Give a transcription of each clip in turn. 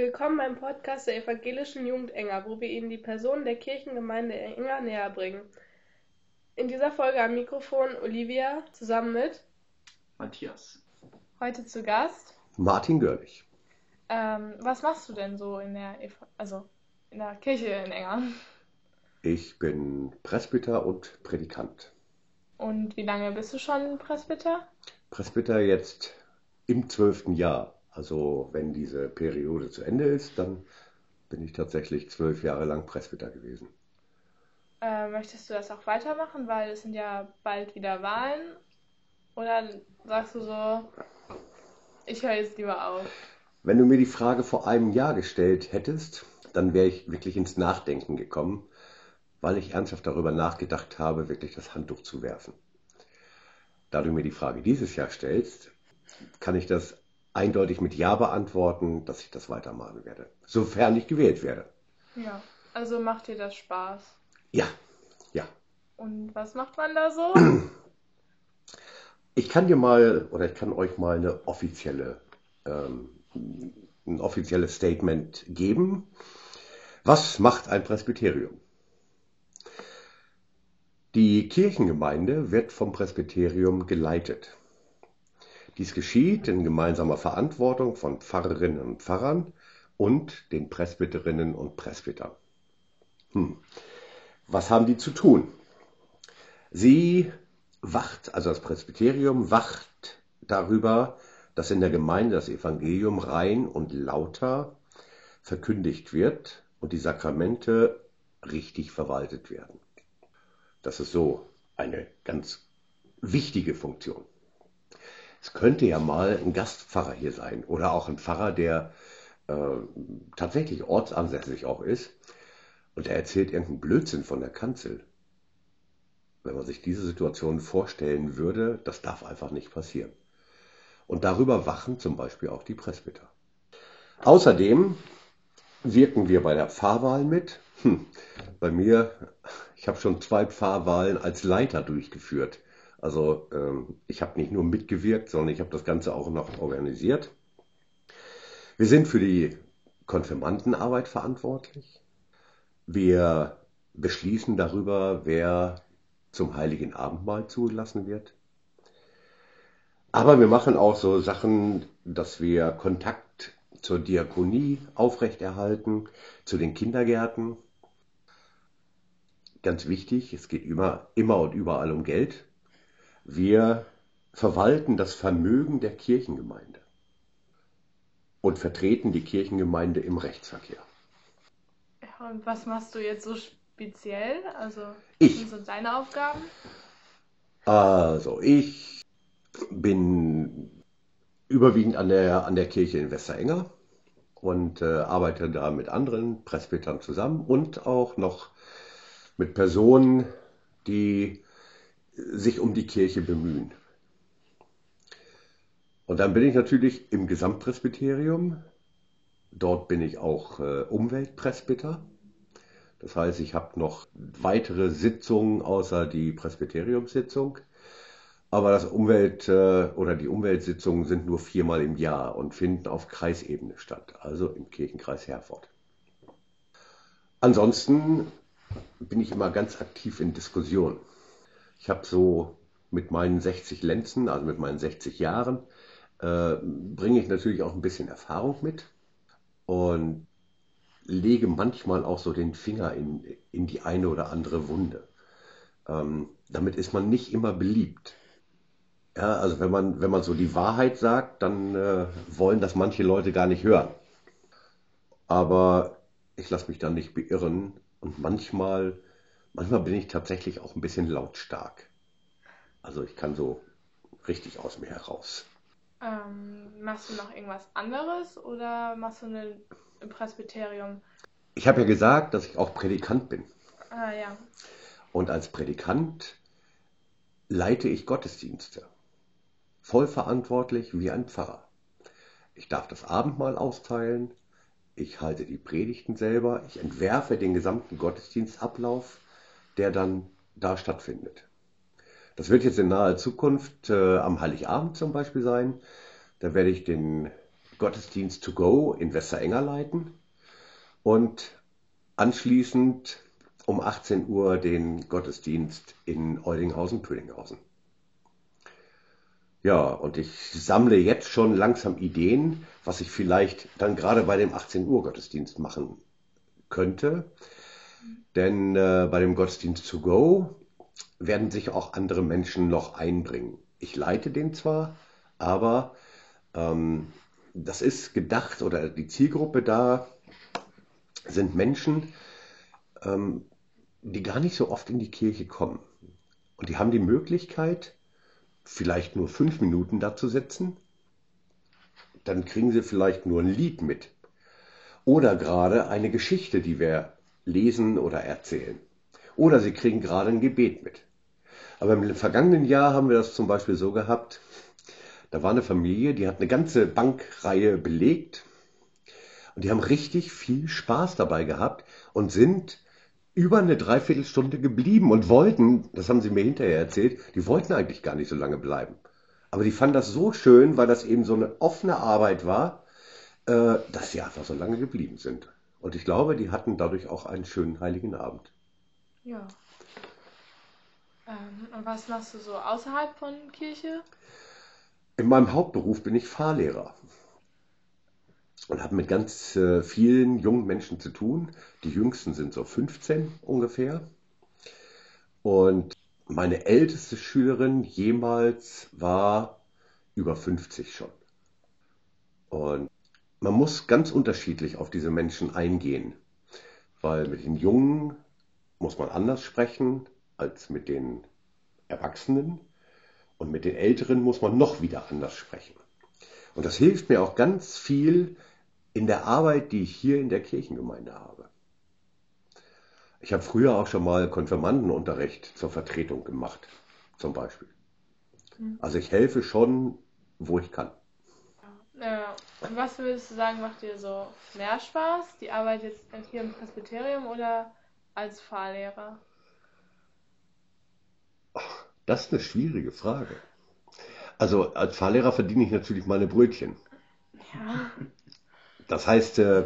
Willkommen beim Podcast der Evangelischen Jugend Enger, wo wir Ihnen die Person der Kirchengemeinde Enger näher bringen. In dieser Folge am Mikrofon Olivia zusammen mit Matthias. Heute zu Gast Martin Görlich. Ähm, was machst du denn so in der, Ev also in der Kirche in Enger? Ich bin Presbyter und Predikant. Und wie lange bist du schon Presbyter? Presbyter jetzt im zwölften Jahr. Also wenn diese Periode zu Ende ist, dann bin ich tatsächlich zwölf Jahre lang Presbyter gewesen. Äh, möchtest du das auch weitermachen, weil es sind ja bald wieder Wahlen? Oder sagst du so, ich höre jetzt lieber auf? Wenn du mir die Frage vor einem Jahr gestellt hättest, dann wäre ich wirklich ins Nachdenken gekommen, weil ich ernsthaft darüber nachgedacht habe, wirklich das Handtuch zu werfen. Da du mir die Frage dieses Jahr stellst, kann ich das eindeutig mit Ja beantworten, dass ich das weitermachen werde, sofern ich gewählt werde. Ja, also macht dir das Spaß? Ja, ja. Und was macht man da so? Ich kann dir mal oder ich kann euch mal eine offizielle, ähm, ein offizielles Statement geben. Was macht ein Presbyterium? Die Kirchengemeinde wird vom Presbyterium geleitet. Dies geschieht in gemeinsamer Verantwortung von Pfarrerinnen und Pfarrern und den Presbyterinnen und Presbytern. Hm. Was haben die zu tun? Sie wacht, also das Presbyterium wacht darüber, dass in der Gemeinde das Evangelium rein und lauter verkündigt wird und die Sakramente richtig verwaltet werden. Das ist so eine ganz wichtige Funktion. Es könnte ja mal ein Gastpfarrer hier sein oder auch ein Pfarrer, der äh, tatsächlich ortsansässig auch ist und er erzählt irgendeinen Blödsinn von der Kanzel. Wenn man sich diese Situation vorstellen würde, das darf einfach nicht passieren. Und darüber wachen zum Beispiel auch die Presbyter. Außerdem wirken wir bei der Pfarrwahl mit. Hm, bei mir, ich habe schon zwei Pfarrwahlen als Leiter durchgeführt. Also ähm, ich habe nicht nur mitgewirkt, sondern ich habe das Ganze auch noch organisiert. Wir sind für die Konfirmandenarbeit verantwortlich. Wir beschließen darüber, wer zum heiligen Abendmahl zugelassen wird. Aber wir machen auch so Sachen, dass wir Kontakt zur Diakonie aufrechterhalten, zu den Kindergärten. Ganz wichtig, es geht immer, immer und überall um Geld. Wir verwalten das Vermögen der Kirchengemeinde und vertreten die Kirchengemeinde im Rechtsverkehr. Ja, und was machst du jetzt so speziell? Also, Ich. was sind so deine Aufgaben? Also, ich bin überwiegend an der, an der Kirche in Westerenger und äh, arbeite da mit anderen Presbytern zusammen und auch noch mit Personen, die sich um die Kirche bemühen. Und dann bin ich natürlich im Gesamtpresbyterium. Dort bin ich auch äh, Umweltpresbyter. Das heißt, ich habe noch weitere Sitzungen außer die Presbyteriumssitzung. Aber das Umwelt äh, oder die Umweltsitzungen sind nur viermal im Jahr und finden auf Kreisebene statt, also im Kirchenkreis Herford. Ansonsten bin ich immer ganz aktiv in Diskussionen. Ich habe so mit meinen 60 Lenzen, also mit meinen 60 Jahren, äh, bringe ich natürlich auch ein bisschen Erfahrung mit und lege manchmal auch so den Finger in, in die eine oder andere Wunde. Ähm, damit ist man nicht immer beliebt. Ja, also wenn man, wenn man so die Wahrheit sagt, dann äh, wollen das manche Leute gar nicht hören. Aber ich lasse mich dann nicht beirren und manchmal, manchmal bin ich tatsächlich auch ein bisschen lautstark. Also ich kann so richtig aus mir heraus. Ähm, machst du noch irgendwas anderes oder machst du eine, im Presbyterium? Ich habe ja gesagt, dass ich auch Predikant bin. Ah ja. Und als Predikant leite ich Gottesdienste. Voll verantwortlich wie ein Pfarrer. Ich darf das Abendmahl austeilen, ich halte die Predigten selber, ich entwerfe den gesamten Gottesdienstablauf, der dann da stattfindet. Das wird jetzt in naher Zukunft äh, am Heiligabend zum Beispiel sein. Da werde ich den Gottesdienst to go in Westerenger leiten und anschließend um 18 Uhr den Gottesdienst in Eudinghausen-Pödinghausen. Ja, und ich sammle jetzt schon langsam Ideen, was ich vielleicht dann gerade bei dem 18 Uhr Gottesdienst machen könnte. Denn äh, bei dem Gottesdienst to go werden sich auch andere Menschen noch einbringen. Ich leite den zwar, aber ähm, das ist gedacht oder die Zielgruppe da sind Menschen, ähm, die gar nicht so oft in die Kirche kommen. Und die haben die Möglichkeit, vielleicht nur fünf Minuten da zu sitzen. Dann kriegen sie vielleicht nur ein Lied mit. Oder gerade eine Geschichte, die wir lesen oder erzählen. Oder sie kriegen gerade ein Gebet mit. Aber im vergangenen Jahr haben wir das zum Beispiel so gehabt, da war eine Familie, die hat eine ganze Bankreihe belegt und die haben richtig viel Spaß dabei gehabt und sind über eine Dreiviertelstunde geblieben und wollten, das haben sie mir hinterher erzählt, die wollten eigentlich gar nicht so lange bleiben. Aber die fanden das so schön, weil das eben so eine offene Arbeit war, äh, dass sie einfach so lange geblieben sind. Und ich glaube, die hatten dadurch auch einen schönen heiligen Abend. Ja. Ähm, und was machst du so außerhalb von Kirche? In meinem Hauptberuf bin ich Fahrlehrer und habe mit ganz äh, vielen jungen Menschen zu tun. Die jüngsten sind so 15 ungefähr. Und meine älteste Schülerin jemals war über 50 schon. Und man muss ganz unterschiedlich auf diese Menschen eingehen, weil mit den Jungen muss man anders sprechen als mit den Erwachsenen und mit den Älteren muss man noch wieder anders sprechen. Und das hilft mir auch ganz viel in der Arbeit, die ich hier in der Kirchengemeinde habe. Ich habe früher auch schon mal Konfirmandenunterricht zur Vertretung gemacht, zum Beispiel. Hm. Also ich helfe schon, wo ich kann. Ja. Und was würdest du sagen, macht dir so mehr Spaß? Die Arbeit jetzt hier im Presbyterium oder als Fahrlehrer? Das ist eine schwierige Frage. Also als Fahrlehrer verdiene ich natürlich meine Brötchen. Ja. Das heißt, äh,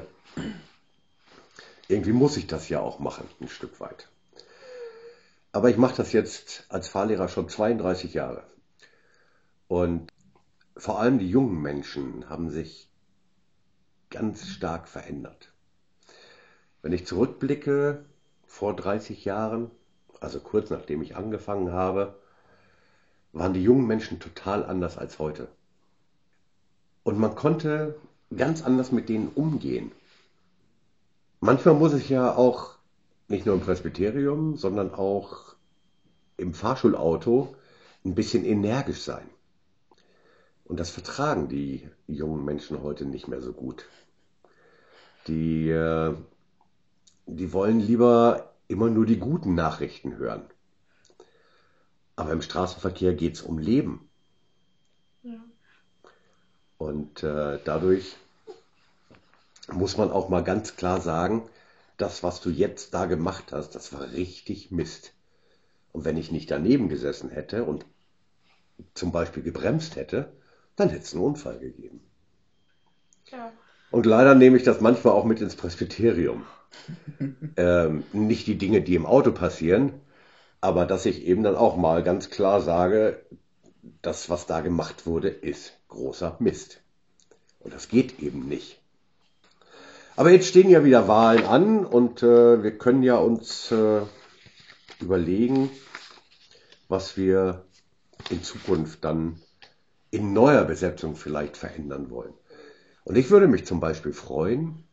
irgendwie muss ich das ja auch machen, ein Stück weit. Aber ich mache das jetzt als Fahrlehrer schon 32 Jahre. Und vor allem die jungen Menschen haben sich ganz stark verändert. Wenn ich zurückblicke, vor 30 Jahren, also kurz nachdem ich angefangen habe, waren die jungen Menschen total anders als heute. Und man konnte ganz anders mit denen umgehen. Manchmal muss ich ja auch nicht nur im Presbyterium, sondern auch im Fahrschulauto ein bisschen energisch sein. Und das vertragen die jungen Menschen heute nicht mehr so gut. Die, äh, die wollen lieber immer nur die guten Nachrichten hören. Aber im Straßenverkehr geht es um Leben. Ja. Und äh, dadurch muss man auch mal ganz klar sagen, das, was du jetzt da gemacht hast, das war richtig Mist. Und wenn ich nicht daneben gesessen hätte und zum Beispiel gebremst hätte, dann hätte es einen Unfall gegeben. Ja. Und leider nehme ich das manchmal auch mit ins Presbyterium. ähm, nicht die Dinge, die im Auto passieren, aber dass ich eben dann auch mal ganz klar sage, das, was da gemacht wurde, ist großer Mist. Und das geht eben nicht. Aber jetzt stehen ja wieder Wahlen an und äh, wir können ja uns äh, überlegen, was wir in Zukunft dann in neuer Besetzung vielleicht verändern wollen. Und ich würde mich zum Beispiel freuen,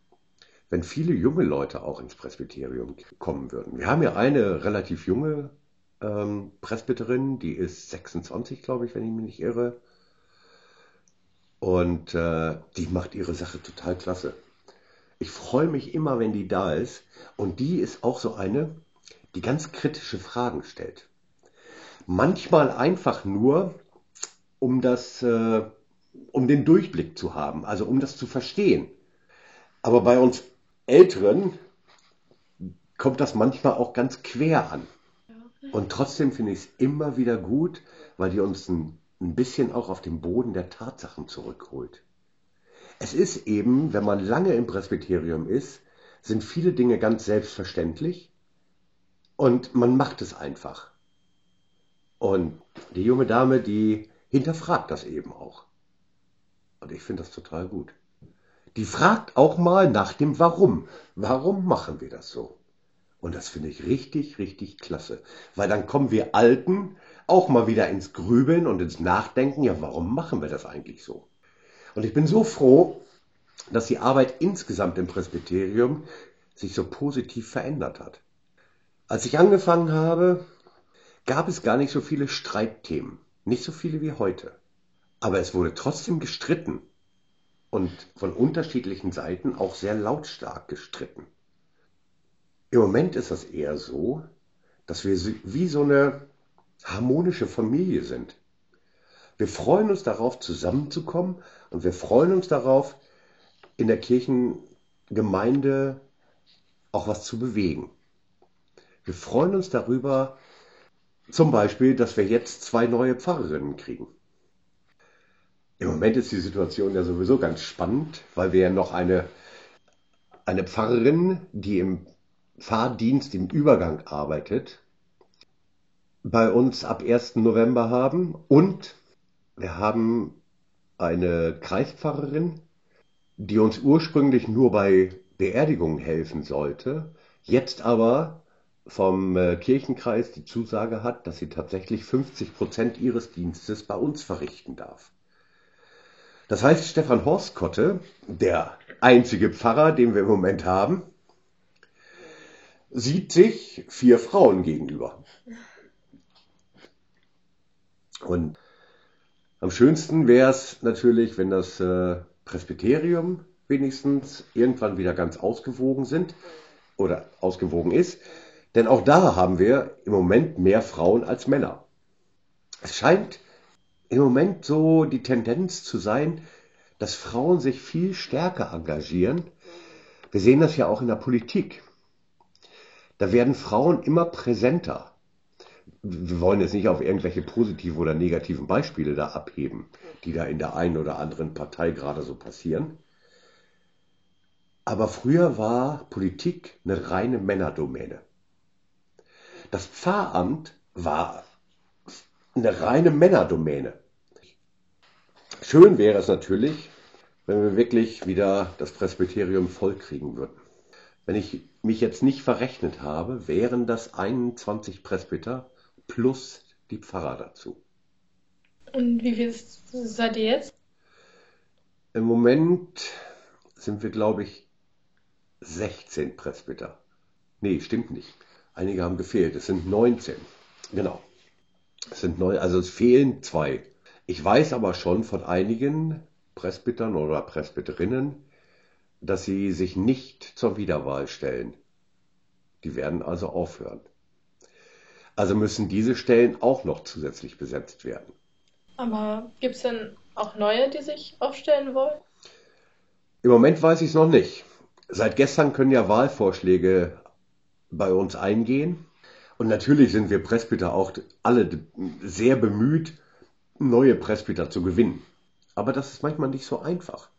wenn viele junge Leute auch ins Presbyterium kommen würden. Wir haben ja eine relativ junge ähm, Presbyterin, die ist 26, glaube ich, wenn ich mich nicht irre. Und äh, die macht ihre Sache total klasse. Ich freue mich immer, wenn die da ist. Und die ist auch so eine, die ganz kritische Fragen stellt. Manchmal einfach nur, um das, äh, um den Durchblick zu haben, also um das zu verstehen. Aber bei uns Älteren kommt das manchmal auch ganz quer an. Und trotzdem finde ich es immer wieder gut, weil die uns ein, ein bisschen auch auf den Boden der Tatsachen zurückholt. Es ist eben, wenn man lange im Presbyterium ist, sind viele Dinge ganz selbstverständlich und man macht es einfach. Und die junge Dame, die hinterfragt das eben auch. Und ich finde das total gut. Die fragt auch mal nach dem Warum. Warum machen wir das so? Und das finde ich richtig, richtig klasse. Weil dann kommen wir Alten auch mal wieder ins Grübeln und ins Nachdenken. Ja, warum machen wir das eigentlich so? Und ich bin so froh, dass die Arbeit insgesamt im Presbyterium sich so positiv verändert hat. Als ich angefangen habe, gab es gar nicht so viele Streitthemen. Nicht so viele wie heute. Aber es wurde trotzdem gestritten und von unterschiedlichen Seiten auch sehr lautstark gestritten. Im Moment ist das eher so, dass wir wie so eine harmonische Familie sind. Wir freuen uns darauf, zusammenzukommen und wir freuen uns darauf, in der Kirchengemeinde auch was zu bewegen. Wir freuen uns darüber, zum Beispiel, dass wir jetzt zwei neue Pfarrerinnen kriegen. Im Moment ist die Situation ja sowieso ganz spannend, weil wir ja noch eine, eine Pfarrerin, die im Fahrdienst im Übergang arbeitet, bei uns ab 1. November haben und wir haben eine Kreispfarrerin, die uns ursprünglich nur bei Beerdigungen helfen sollte, jetzt aber vom äh, Kirchenkreis die Zusage hat, dass sie tatsächlich 50 Prozent ihres Dienstes bei uns verrichten darf. Das heißt, Stefan Horstkotte, der einzige Pfarrer, den wir im Moment haben, sieht sich vier Frauen gegenüber. Und am schönsten wäre es natürlich, wenn das äh, Presbyterium wenigstens irgendwann wieder ganz ausgewogen sind oder ausgewogen ist. Denn auch da haben wir im Moment mehr Frauen als Männer. Es scheint im Moment so die Tendenz zu sein, dass Frauen sich viel stärker engagieren. Wir sehen das ja auch in der Politik. Da werden Frauen immer präsenter. Wir wollen jetzt nicht auf irgendwelche positiven oder negativen Beispiele da abheben, die da in der einen oder anderen Partei gerade so passieren. Aber früher war Politik eine reine Männerdomäne. Das Pfarramt war eine reine Männerdomäne. Schön wäre es natürlich, wenn wir wirklich wieder das Presbyterium vollkriegen würden. Wenn ich mich jetzt nicht verrechnet habe, wären das 21 Presbyter plus die Pfarrer dazu. Und wie viel seid ihr jetzt? Im Moment sind wir, glaube ich, 16 Presbyter. Nee, stimmt nicht. Einige haben gefehlt. Es sind 19. Genau. Es sind neu, also es fehlen zwei. Ich weiß aber schon von einigen Presbytern oder Presbyterinnen, dass sie sich nicht zur Wiederwahl stellen. Die werden also aufhören. Also müssen diese Stellen auch noch zusätzlich besetzt werden. Aber gibt es denn auch neue, die sich aufstellen wollen? Im Moment weiß ich es noch nicht. Seit gestern können ja Wahlvorschläge bei uns eingehen. Und natürlich sind wir Presbyter auch alle sehr bemüht, neue Presbyter zu gewinnen. Aber das ist manchmal nicht so einfach.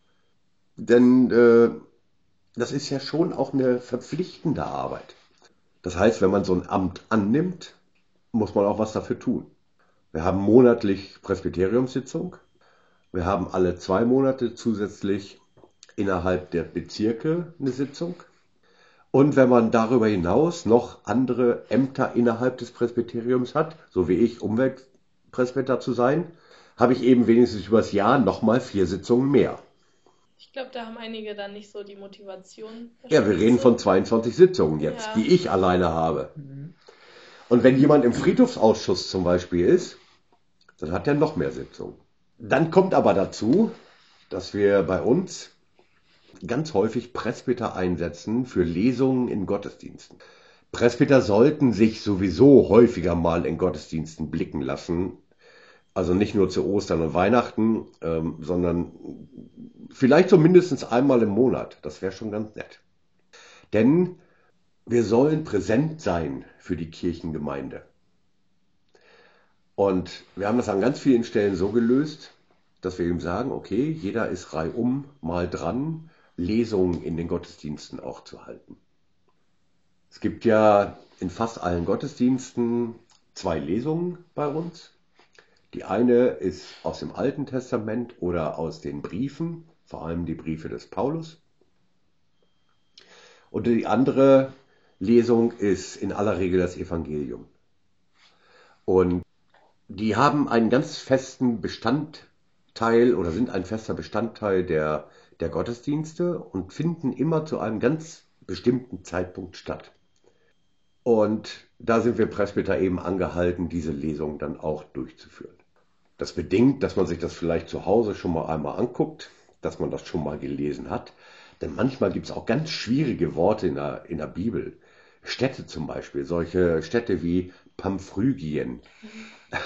Denn äh, das ist ja schon auch eine verpflichtende Arbeit. Das heißt, wenn man so ein Amt annimmt, muss man auch was dafür tun. Wir haben monatlich Presbyteriumssitzung. Wir haben alle zwei Monate zusätzlich innerhalb der Bezirke eine Sitzung. Und wenn man darüber hinaus noch andere Ämter innerhalb des Presbyteriums hat, so wie ich Umweltpresbyter zu sein, habe ich eben wenigstens übers Jahr nochmal vier Sitzungen mehr. Ich glaube, da haben einige dann nicht so die Motivation. Ja, wir reden von 22 Sitzungen jetzt, ja. die ich alleine habe. Mhm. Und wenn jemand im Friedhofsausschuss zum Beispiel ist, dann hat er noch mehr Sitzungen. Dann kommt aber dazu, dass wir bei uns ganz häufig Presbyter einsetzen für Lesungen in Gottesdiensten. Presbyter sollten sich sowieso häufiger mal in Gottesdiensten blicken lassen. Also nicht nur zu Ostern und Weihnachten, ähm, sondern vielleicht so mindestens einmal im Monat. Das wäre schon ganz nett. Denn wir sollen präsent sein für die Kirchengemeinde. Und wir haben das an ganz vielen Stellen so gelöst, dass wir eben sagen, okay, jeder ist reihum mal dran, Lesungen in den Gottesdiensten auch zu halten. Es gibt ja in fast allen Gottesdiensten zwei Lesungen bei uns. Die eine ist aus dem Alten Testament oder aus den Briefen, vor allem die Briefe des Paulus. Und die andere Lesung ist in aller Regel das Evangelium. Und die haben einen ganz festen Bestandteil oder sind ein fester Bestandteil der, der Gottesdienste und finden immer zu einem ganz bestimmten Zeitpunkt statt. Und da sind wir Presbyter eben angehalten, diese Lesung dann auch durchzuführen. Das bedingt, dass man sich das vielleicht zu Hause schon mal einmal anguckt, dass man das schon mal gelesen hat. Denn manchmal gibt es auch ganz schwierige Worte in der, in der Bibel. Städte zum Beispiel, solche Städte wie Pamphrygien.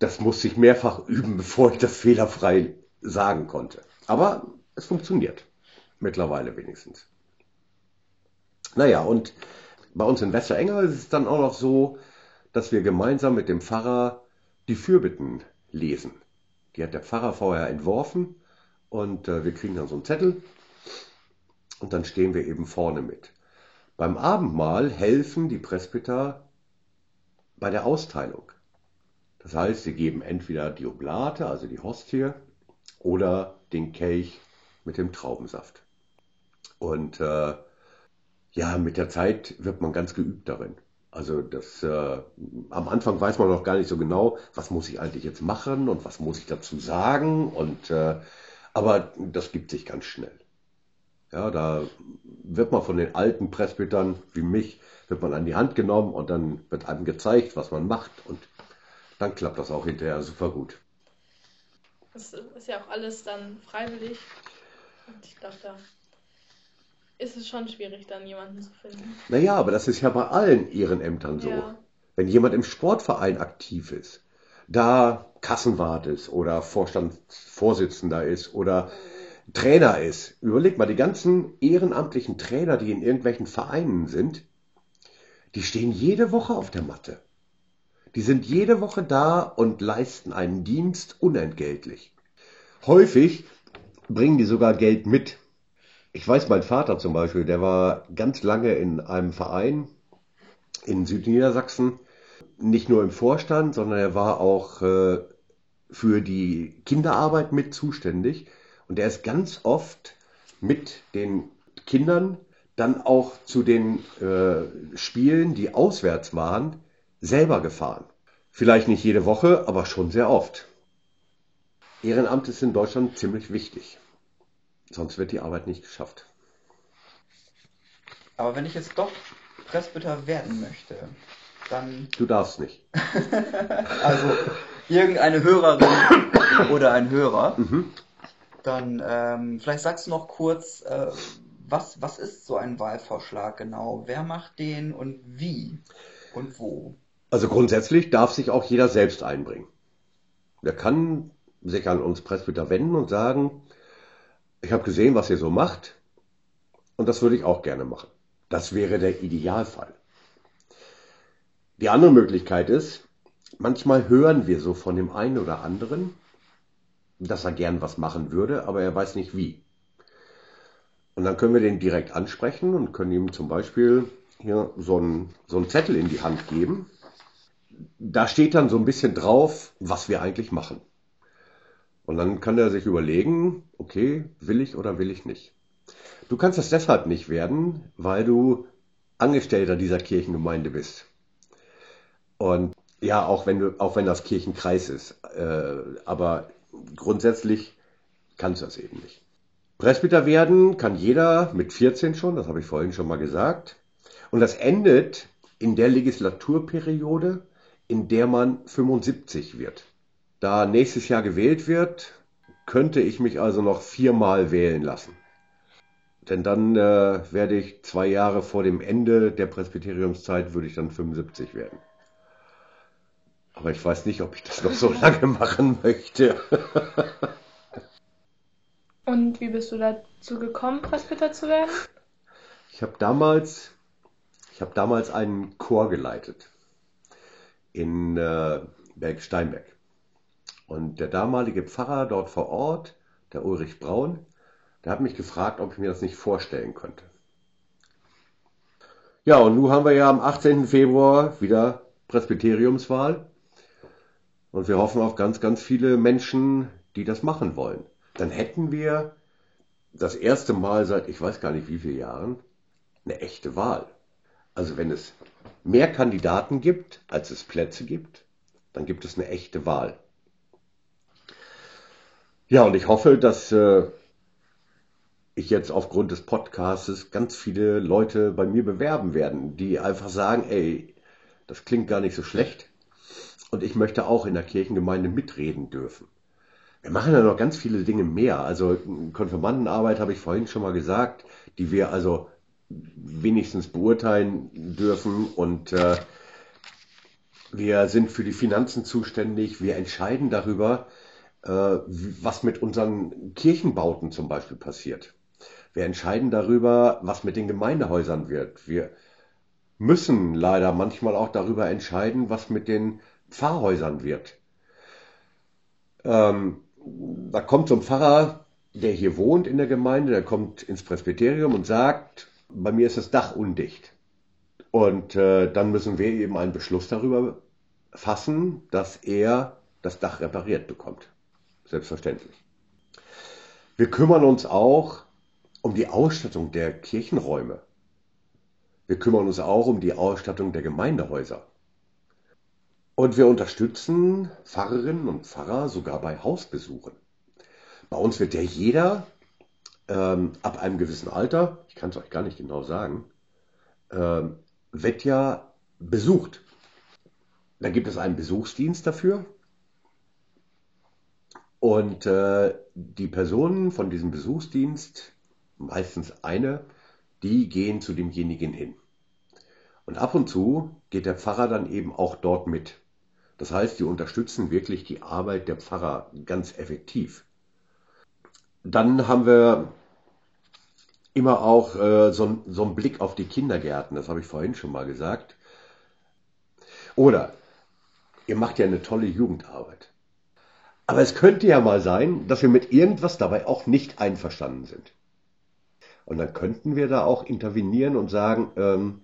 Das musste ich mehrfach üben, bevor ich das fehlerfrei sagen konnte. Aber es funktioniert. Mittlerweile wenigstens. Naja, und bei uns in Westerengel ist es dann auch noch so, dass wir gemeinsam mit dem Pfarrer die Fürbitten lesen. Die hat der Pfarrer vorher entworfen und äh, wir kriegen dann so einen Zettel und dann stehen wir eben vorne mit. Beim Abendmahl helfen die Presbyter bei der Austeilung. Das heißt, sie geben entweder die Oblate, also die Hostie, oder den Kelch mit dem Traubensaft. Und äh, ja, mit der Zeit wird man ganz geübt darin. Also das äh, am Anfang weiß man noch gar nicht so genau, was muss ich eigentlich jetzt machen und was muss ich dazu sagen und äh, aber das gibt sich ganz schnell. Ja, da wird man von den alten Presbytern wie mich wird man an die Hand genommen und dann wird einem gezeigt, was man macht und dann klappt das auch hinterher super gut. Das ist ja auch alles dann freiwillig und ich glaube da ist es schon schwierig, dann jemanden zu finden. Naja, aber das ist ja bei allen Ehrenämtern so. Ja. Wenn jemand im Sportverein aktiv ist, da Kassenwart ist oder Vorstandsvorsitzender ist oder Trainer ist, überleg mal, die ganzen ehrenamtlichen Trainer, die in irgendwelchen Vereinen sind, die stehen jede Woche auf der Matte. Die sind jede Woche da und leisten einen Dienst unentgeltlich. Häufig bringen die sogar Geld mit, ich weiß, mein Vater zum Beispiel, der war ganz lange in einem Verein in Südniedersachsen, nicht nur im Vorstand, sondern er war auch äh, für die Kinderarbeit mit zuständig. Und er ist ganz oft mit den Kindern dann auch zu den äh, Spielen, die auswärts waren, selber gefahren. Vielleicht nicht jede Woche, aber schon sehr oft. Ehrenamt ist in Deutschland ziemlich wichtig. Sonst wird die Arbeit nicht geschafft. Aber wenn ich jetzt doch Presbyter werden möchte, dann. Du darfst nicht. also irgendeine Hörerin oder ein Hörer. Mhm. Dann ähm, vielleicht sagst du noch kurz, äh, was, was ist so ein Wahlvorschlag genau? Wer macht den und wie und wo? Also grundsätzlich darf sich auch jeder selbst einbringen. Der kann sich an uns Presbyter wenden und sagen, ich habe gesehen, was ihr so macht und das würde ich auch gerne machen. Das wäre der Idealfall. Die andere Möglichkeit ist, manchmal hören wir so von dem einen oder anderen, dass er gern was machen würde, aber er weiß nicht wie. Und dann können wir den direkt ansprechen und können ihm zum Beispiel hier so einen, so einen Zettel in die Hand geben. Da steht dann so ein bisschen drauf, was wir eigentlich machen. Und dann kann er sich überlegen, okay, will ich oder will ich nicht. Du kannst das deshalb nicht werden, weil du Angestellter dieser Kirchengemeinde bist. Und ja, auch wenn du, auch wenn das Kirchenkreis ist, äh, aber grundsätzlich kannst du das eben nicht. Presbyter werden kann jeder mit 14 schon, das habe ich vorhin schon mal gesagt. Und das endet in der Legislaturperiode, in der man 75 wird. Da nächstes Jahr gewählt wird, könnte ich mich also noch viermal wählen lassen. Denn dann äh, werde ich zwei Jahre vor dem Ende der Presbyteriumszeit, würde ich dann 75 werden. Aber ich weiß nicht, ob ich das noch so lange machen möchte. Und wie bist du dazu gekommen, Presbyter zu werden? Ich habe damals, ich habe damals einen Chor geleitet in äh, Bergsteinberg. Und der damalige Pfarrer dort vor Ort, der Ulrich Braun, der hat mich gefragt, ob ich mir das nicht vorstellen könnte. Ja, und nun haben wir ja am 18. Februar wieder Presbyteriumswahl. Und wir hoffen auf ganz, ganz viele Menschen, die das machen wollen. Dann hätten wir das erste Mal seit ich weiß gar nicht wie vielen Jahren eine echte Wahl. Also wenn es mehr Kandidaten gibt, als es Plätze gibt, dann gibt es eine echte Wahl. Ja, und ich hoffe, dass äh, ich jetzt aufgrund des Podcasts ganz viele Leute bei mir bewerben werden, die einfach sagen, ey, das klingt gar nicht so schlecht und ich möchte auch in der Kirchengemeinde mitreden dürfen. Wir machen ja noch ganz viele Dinge mehr. Also Konfirmandenarbeit habe ich vorhin schon mal gesagt, die wir also wenigstens beurteilen dürfen und äh, wir sind für die Finanzen zuständig. Wir entscheiden darüber, äh, was mit unseren Kirchenbauten zum Beispiel passiert. Wir entscheiden darüber, was mit den Gemeindehäusern wird. Wir müssen leider manchmal auch darüber entscheiden, was mit den Pfarrhäusern wird. Ähm, da kommt so ein Pfarrer, der hier wohnt in der Gemeinde, der kommt ins Presbyterium und sagt, bei mir ist das Dach undicht. Und äh, dann müssen wir eben einen Beschluss darüber fassen, dass er das Dach repariert bekommt. Selbstverständlich. Wir kümmern uns auch um die Ausstattung der Kirchenräume. Wir kümmern uns auch um die Ausstattung der Gemeindehäuser. Und wir unterstützen Pfarrerinnen und Pfarrer sogar bei Hausbesuchen. Bei uns wird ja jeder ähm, ab einem gewissen Alter, ich kann es euch gar nicht genau sagen, ähm, wird ja besucht. Da gibt es einen Besuchsdienst dafür. Und äh, die Personen von diesem Besuchsdienst meistens eine, die gehen zu demjenigen hin. Und ab und zu geht der Pfarrer dann eben auch dort mit. Das heißt, die unterstützen wirklich die Arbeit der Pfarrer ganz effektiv. Dann haben wir immer auch äh, so, so einen Blick auf die Kindergärten, das habe ich vorhin schon mal gesagt. Oder ihr macht ja eine tolle Jugendarbeit. Aber es könnte ja mal sein, dass wir mit irgendwas dabei auch nicht einverstanden sind. Und dann könnten wir da auch intervenieren und sagen, ähm,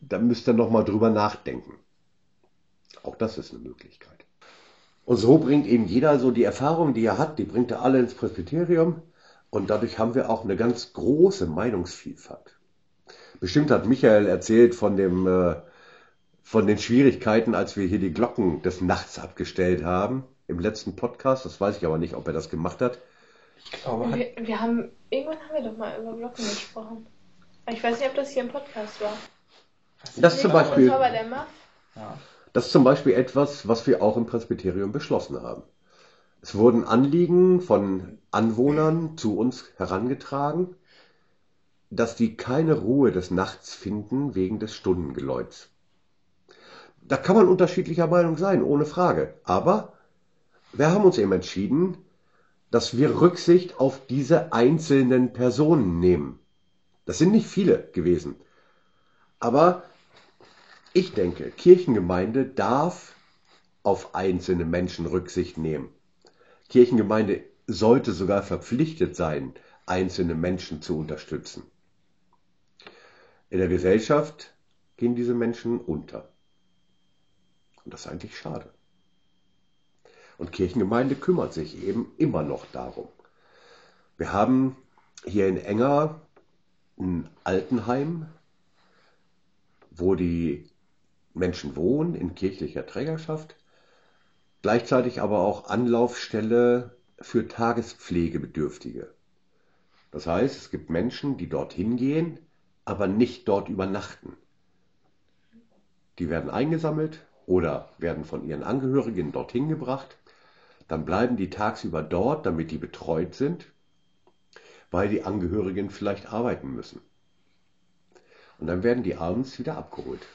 da müsst ihr nochmal drüber nachdenken. Auch das ist eine Möglichkeit. Und so bringt eben jeder so die Erfahrung, die er hat, die bringt er alle ins Presbyterium. Und dadurch haben wir auch eine ganz große Meinungsvielfalt. Bestimmt hat Michael erzählt von dem, äh, von den Schwierigkeiten, als wir hier die Glocken des Nachts abgestellt haben. Im letzten Podcast. Das weiß ich aber nicht, ob er das gemacht hat. Ich glaube, wir, wir haben, irgendwann haben wir doch mal über Glocken gesprochen. Ich weiß nicht, ob das hier im Podcast war. Das ist zum Beispiel. Das war bei der Muff. Ja. Das ist zum Beispiel etwas, was wir auch im Presbyterium beschlossen haben. Es wurden Anliegen von Anwohnern zu uns herangetragen, dass die keine Ruhe des Nachts finden wegen des Stundengeläuts. Da kann man unterschiedlicher Meinung sein, ohne Frage. Aber wir haben uns eben entschieden, dass wir Rücksicht auf diese einzelnen Personen nehmen. Das sind nicht viele gewesen. Aber ich denke, Kirchengemeinde darf auf einzelne Menschen Rücksicht nehmen. Kirchengemeinde sollte sogar verpflichtet sein, einzelne Menschen zu unterstützen. In der Gesellschaft gehen diese Menschen unter. Und das ist eigentlich schade. Und Kirchengemeinde kümmert sich eben immer noch darum. Wir haben hier in Enger ein Altenheim, wo die Menschen wohnen in kirchlicher Trägerschaft, gleichzeitig aber auch Anlaufstelle für Tagespflegebedürftige. Das heißt, es gibt Menschen, die dorthin gehen, aber nicht dort übernachten. Die werden eingesammelt oder werden von ihren Angehörigen dorthin gebracht dann bleiben die tagsüber dort, damit die betreut sind, weil die Angehörigen vielleicht arbeiten müssen. Und dann werden die abends wieder abgeholt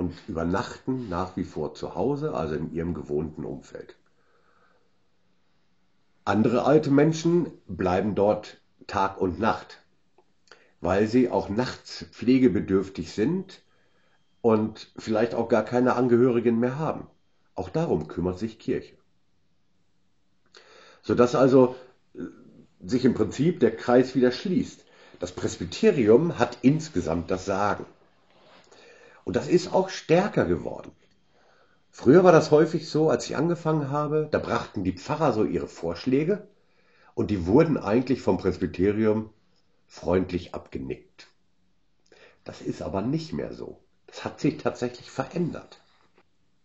und übernachten nach wie vor zu Hause, also in ihrem gewohnten Umfeld. Andere alte Menschen bleiben dort Tag und Nacht, weil sie auch nachts pflegebedürftig sind und vielleicht auch gar keine Angehörigen mehr haben. Auch darum kümmert sich Kirche. sodass also äh, sich im Prinzip der Kreis wieder schließt. Das Presbyterium hat insgesamt das Sagen. Und das ist auch stärker geworden. Früher war das häufig so, als ich angefangen habe, da brachten die Pfarrer so ihre Vorschläge und die wurden eigentlich vom Presbyterium freundlich abgenickt. Das ist aber nicht mehr so. Das hat sich tatsächlich verändert.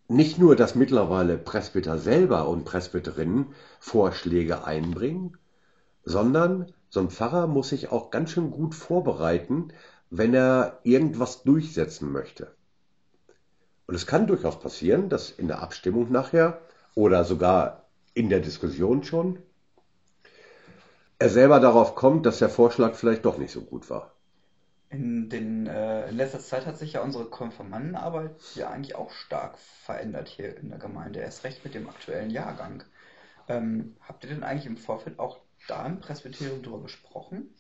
Nicht nur, dass mittlerweile Presbyter selber und Presbyterinnen Vorschläge einbringen, sondern so ein Pfarrer muss sich auch ganz schön gut vorbereiten, wenn er irgendwas durchsetzen möchte. Und es kann durchaus passieren, dass in der Abstimmung nachher oder sogar in der Diskussion schon er selber darauf kommt, dass der Vorschlag vielleicht doch nicht so gut war. In, den, äh, in letzter Zeit hat sich ja unsere Konfirmandenarbeit ja eigentlich auch stark verändert hier in der Gemeinde, erst recht mit dem aktuellen Jahrgang. Ähm, habt ihr denn eigentlich im Vorfeld auch da im Presbyterium drüber gesprochen?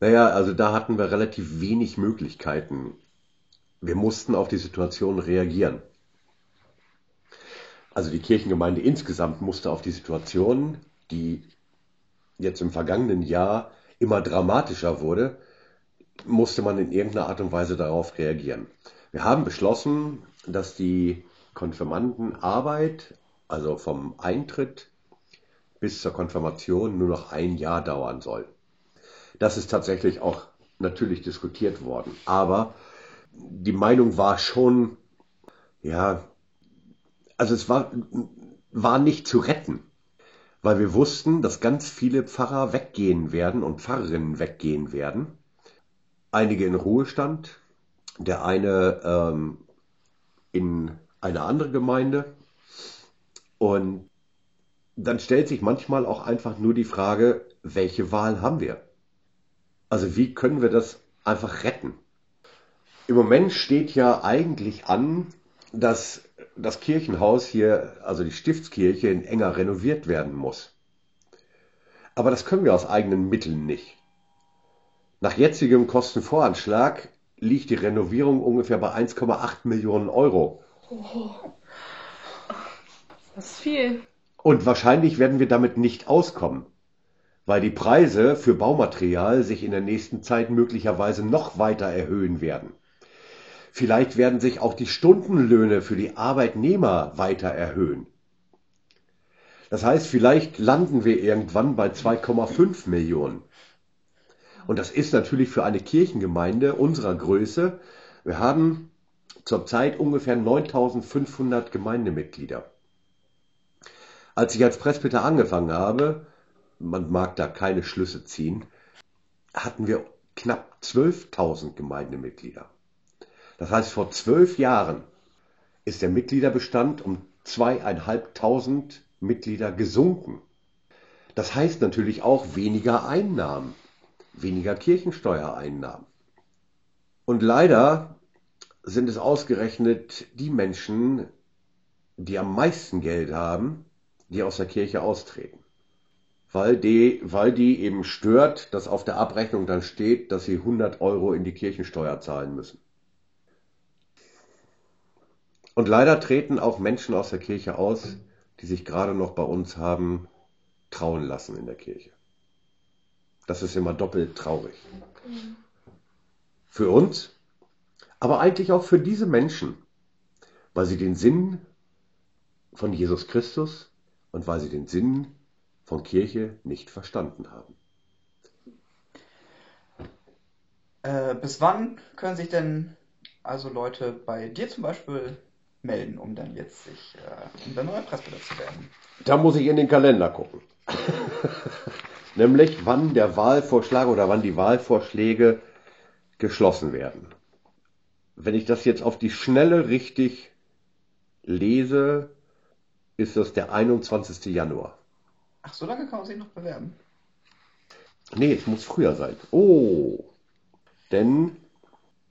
Naja, also da hatten wir relativ wenig Möglichkeiten. Wir mussten auf die Situation reagieren. Also die Kirchengemeinde insgesamt musste auf die Situation, die jetzt im vergangenen Jahr immer dramatischer wurde, musste man in irgendeiner Art und Weise darauf reagieren. Wir haben beschlossen, dass die Konfirmandenarbeit, also vom Eintritt bis zur Konfirmation, nur noch ein Jahr dauern soll. Das ist tatsächlich auch natürlich diskutiert worden. Aber die Meinung war schon, ja, also es war, war nicht zu retten weil wir wussten, dass ganz viele Pfarrer weggehen werden und Pfarrerinnen weggehen werden. Einige in Ruhestand, der eine ähm, in eine andere Gemeinde. Und dann stellt sich manchmal auch einfach nur die Frage, welche Wahl haben wir? Also wie können wir das einfach retten? Im Moment steht ja eigentlich an, dass das Kirchenhaus hier, also die Stiftskirche, in enger renoviert werden muss. Aber das können wir aus eigenen Mitteln nicht. Nach jetzigem Kostenvoranschlag liegt die Renovierung ungefähr bei 1,8 Millionen Euro. Oh, das ist viel. Und wahrscheinlich werden wir damit nicht auskommen, weil die Preise für Baumaterial sich in der nächsten Zeit möglicherweise noch weiter erhöhen werden. Vielleicht werden sich auch die Stundenlöhne für die Arbeitnehmer weiter erhöhen. Das heißt, vielleicht landen wir irgendwann bei 2,5 Millionen. Und das ist natürlich für eine Kirchengemeinde unserer Größe. Wir haben zurzeit ungefähr 9500 Gemeindemitglieder. Als ich als Presbyter angefangen habe, man mag da keine Schlüsse ziehen, hatten wir knapp 12.000 Gemeindemitglieder. Das heißt, vor zwölf Jahren ist der Mitgliederbestand um zweieinhalbtausend Mitglieder gesunken. Das heißt natürlich auch weniger Einnahmen, weniger Kirchensteuereinnahmen. Und leider sind es ausgerechnet die Menschen, die am meisten Geld haben, die aus der Kirche austreten. Weil die, weil die eben stört, dass auf der Abrechnung dann steht, dass sie 100 Euro in die Kirchensteuer zahlen müssen. Und leider treten auch Menschen aus der Kirche aus, die sich gerade noch bei uns haben trauen lassen in der Kirche. Das ist immer doppelt traurig. Für uns, aber eigentlich auch für diese Menschen, weil sie den Sinn von Jesus Christus und weil sie den Sinn von Kirche nicht verstanden haben. Äh, bis wann können sich denn also Leute bei dir zum Beispiel melden, um dann jetzt sich, äh, um dann neuer Presbyter zu werden? Da muss ich in den Kalender gucken. Nämlich, wann der Wahlvorschlag oder wann die Wahlvorschläge geschlossen werden. Wenn ich das jetzt auf die Schnelle richtig lese, ist das der 21. Januar. Ach, so lange kann man sich noch bewerben? Nee, es muss früher sein. Oh, denn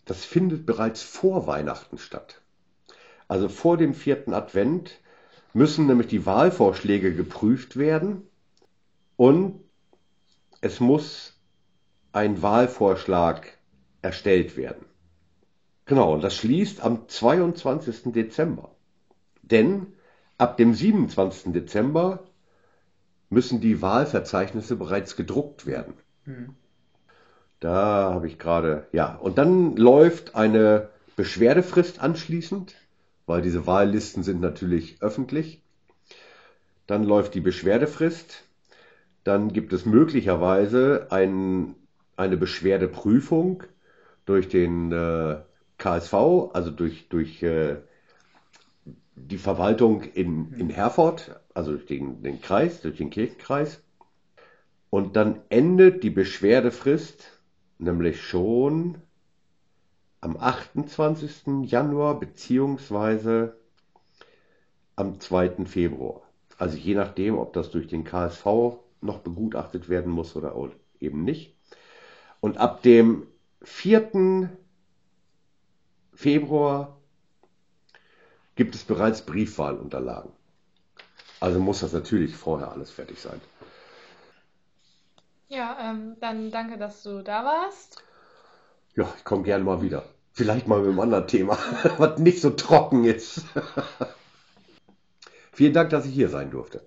das findet bereits vor Weihnachten statt. Also vor dem vierten Advent müssen nämlich die Wahlvorschläge geprüft werden und es muss ein Wahlvorschlag erstellt werden. Genau, und das schließt am 22. Dezember. Denn ab dem 27. Dezember müssen die Wahlverzeichnisse bereits gedruckt werden. Hm. Da habe ich gerade, ja, und dann läuft eine Beschwerdefrist anschließend, weil diese Wahllisten sind natürlich öffentlich. Dann läuft die Beschwerdefrist. Dann gibt es möglicherweise ein, eine Beschwerdeprüfung durch den äh, KSV, also durch, durch äh, die Verwaltung in, in Herford, also durch den, den Kreis, durch den Kirchenkreis. Und dann endet die Beschwerdefrist nämlich schon am 28. Januar beziehungsweise am 2. Februar. Also je nachdem, ob das durch den KSV noch begutachtet werden muss oder eben nicht. Und ab dem 4. Februar gibt es bereits Briefwahlunterlagen. Also muss das natürlich vorher alles fertig sein. Ja, ähm, dann danke, dass du da warst. Ja, ich komme gerne mal wieder. Vielleicht mal mit einem anderen Thema, was nicht so trocken ist. Vielen Dank, dass ich hier sein durfte.